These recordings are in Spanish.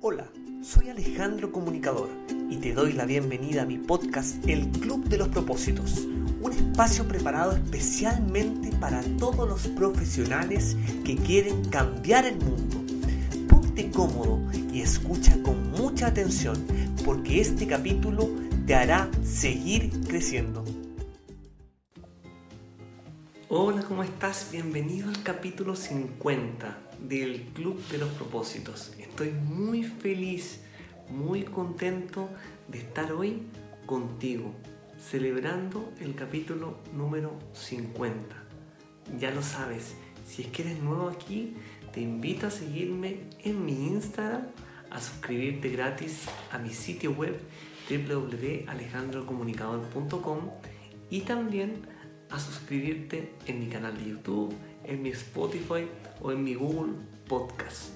Hola, soy Alejandro Comunicador y te doy la bienvenida a mi podcast El Club de los Propósitos, un espacio preparado especialmente para todos los profesionales que quieren cambiar el mundo. Ponte cómodo y escucha con mucha atención porque este capítulo te hará seguir creciendo. Hola, ¿cómo estás? Bienvenido al capítulo 50 del Club de los Propósitos. Estoy muy feliz, muy contento de estar hoy contigo, celebrando el capítulo número 50. Ya lo sabes, si es que eres nuevo aquí, te invito a seguirme en mi Instagram, a suscribirte gratis a mi sitio web www.alejandrocomunicador.com y también a suscribirte en mi canal de YouTube, en mi Spotify o en mi Google Podcast.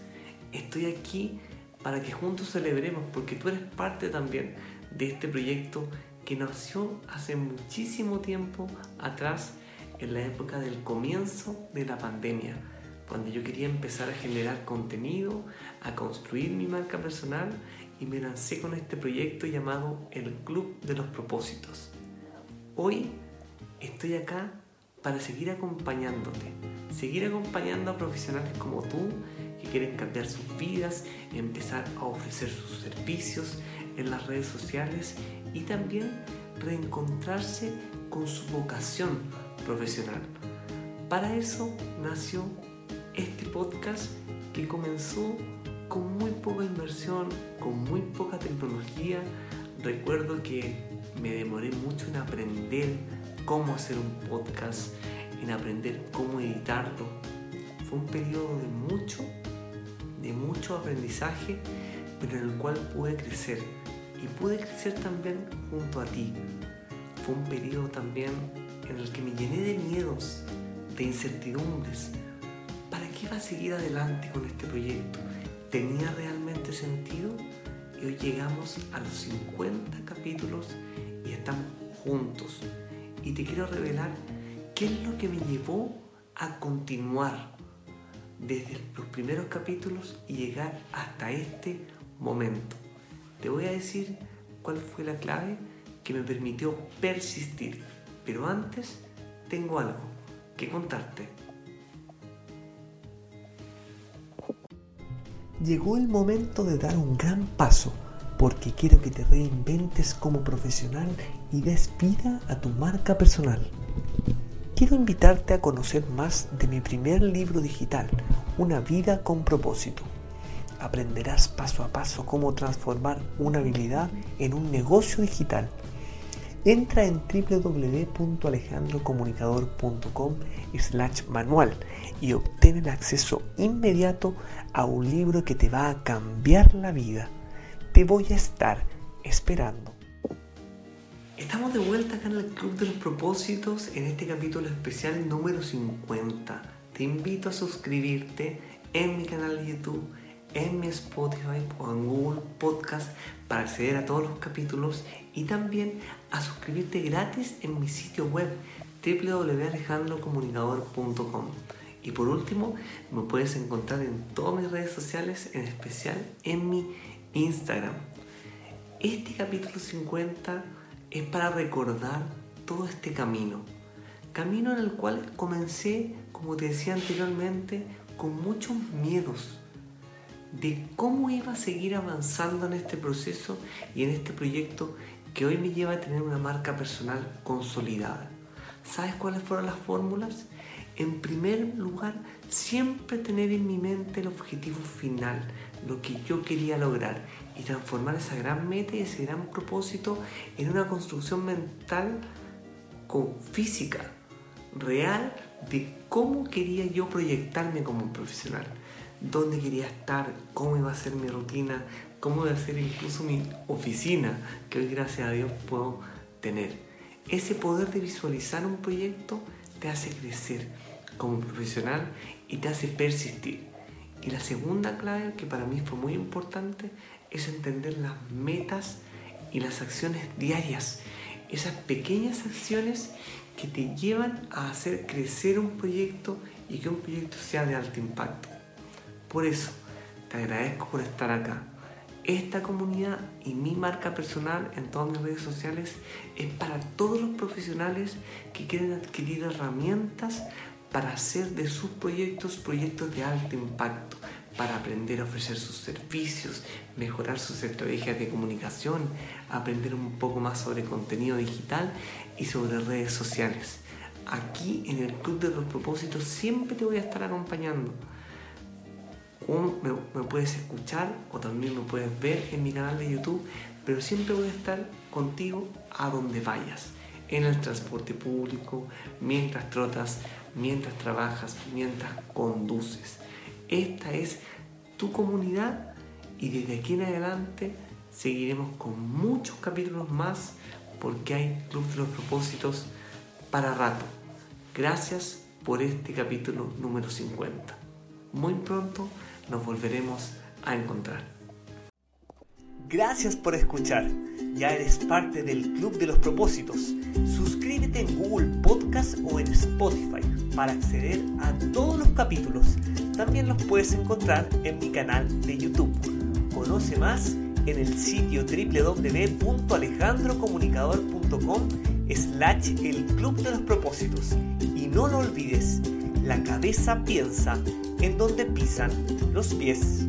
Estoy aquí para que juntos celebremos porque tú eres parte también de este proyecto que nació hace muchísimo tiempo atrás en la época del comienzo de la pandemia, cuando yo quería empezar a generar contenido, a construir mi marca personal y me lancé con este proyecto llamado el Club de los Propósitos. Hoy estoy acá para seguir acompañándote, seguir acompañando a profesionales como tú que quieren cambiar sus vidas, empezar a ofrecer sus servicios en las redes sociales y también reencontrarse con su vocación profesional. Para eso nació este podcast que comenzó con muy poca inversión, con muy poca tecnología. Recuerdo que me demoré mucho en aprender cómo hacer un podcast, en aprender cómo editarlo. Fue un periodo de mucho, de mucho aprendizaje, pero en el cual pude crecer. Y pude crecer también junto a ti. Fue un periodo también en el que me llené de miedos, de incertidumbres. ¿Para qué iba a seguir adelante con este proyecto? ¿Tenía realmente sentido? Y hoy llegamos a los 50 capítulos y estamos juntos y te quiero revelar qué es lo que me llevó a continuar desde los primeros capítulos y llegar hasta este momento. Te voy a decir cuál fue la clave que me permitió persistir, pero antes tengo algo que contarte. Llegó el momento de dar un gran paso porque quiero que te reinventes como profesional y des vida a tu marca personal. Quiero invitarte a conocer más de mi primer libro digital, Una vida con propósito. Aprenderás paso a paso cómo transformar una habilidad en un negocio digital. Entra en www.alejandrocomunicador.com slash manual y obtén el acceso inmediato a un libro que te va a cambiar la vida. Te voy a estar esperando. Estamos de vuelta acá en el Club de los Propósitos en este capítulo especial número 50. Te invito a suscribirte en mi canal de YouTube, en mi Spotify o en Google Podcast para acceder a todos los capítulos y también a suscribirte gratis en mi sitio web www.alejandrocomunicador.com. Y por último, me puedes encontrar en todas mis redes sociales, en especial en mi Instagram. Este capítulo 50 es para recordar todo este camino. Camino en el cual comencé, como te decía anteriormente, con muchos miedos de cómo iba a seguir avanzando en este proceso y en este proyecto que hoy me lleva a tener una marca personal consolidada. ¿Sabes cuáles fueron las fórmulas? En primer lugar, siempre tener en mi mente el objetivo final, lo que yo quería lograr y transformar esa gran meta y ese gran propósito en una construcción mental con física, real, de cómo quería yo proyectarme como profesional, dónde quería estar, cómo iba a ser mi rutina, cómo iba a ser incluso mi oficina, que hoy gracias a Dios puedo tener. Ese poder de visualizar un proyecto te hace crecer como profesional y te hace persistir. Y la segunda clave, que para mí fue muy importante, es entender las metas y las acciones diarias. Esas pequeñas acciones que te llevan a hacer crecer un proyecto y que un proyecto sea de alto impacto. Por eso, te agradezco por estar acá. Esta comunidad y mi marca personal en todas mis redes sociales es para todos los profesionales que quieren adquirir herramientas para hacer de sus proyectos proyectos de alto impacto, para aprender a ofrecer sus servicios, mejorar sus estrategias de comunicación, aprender un poco más sobre contenido digital y sobre redes sociales. Aquí en el Club de los Propósitos siempre te voy a estar acompañando me, puedes escuchar o también me puedes ver en mi canal de YouTube, pero siempre voy a estar contigo a donde vayas, en el transporte público, mientras trotas, mientras trabajas, mientras conduces. Esta es tu comunidad y desde aquí en adelante seguiremos con muchos capítulos más porque hay Club de los Propósitos para rato. Gracias por este capítulo número 50. Muy pronto nos volveremos a encontrar. Gracias por escuchar. Ya eres parte del Club de los Propósitos. Suscríbete en Google Podcast o en Spotify para acceder a todos los capítulos. También los puedes encontrar en mi canal de YouTube. Conoce más en el sitio www.alejandrocomunicador.com slash el Club de los Propósitos. Y no lo olvides, la cabeza piensa en donde pisan los pies.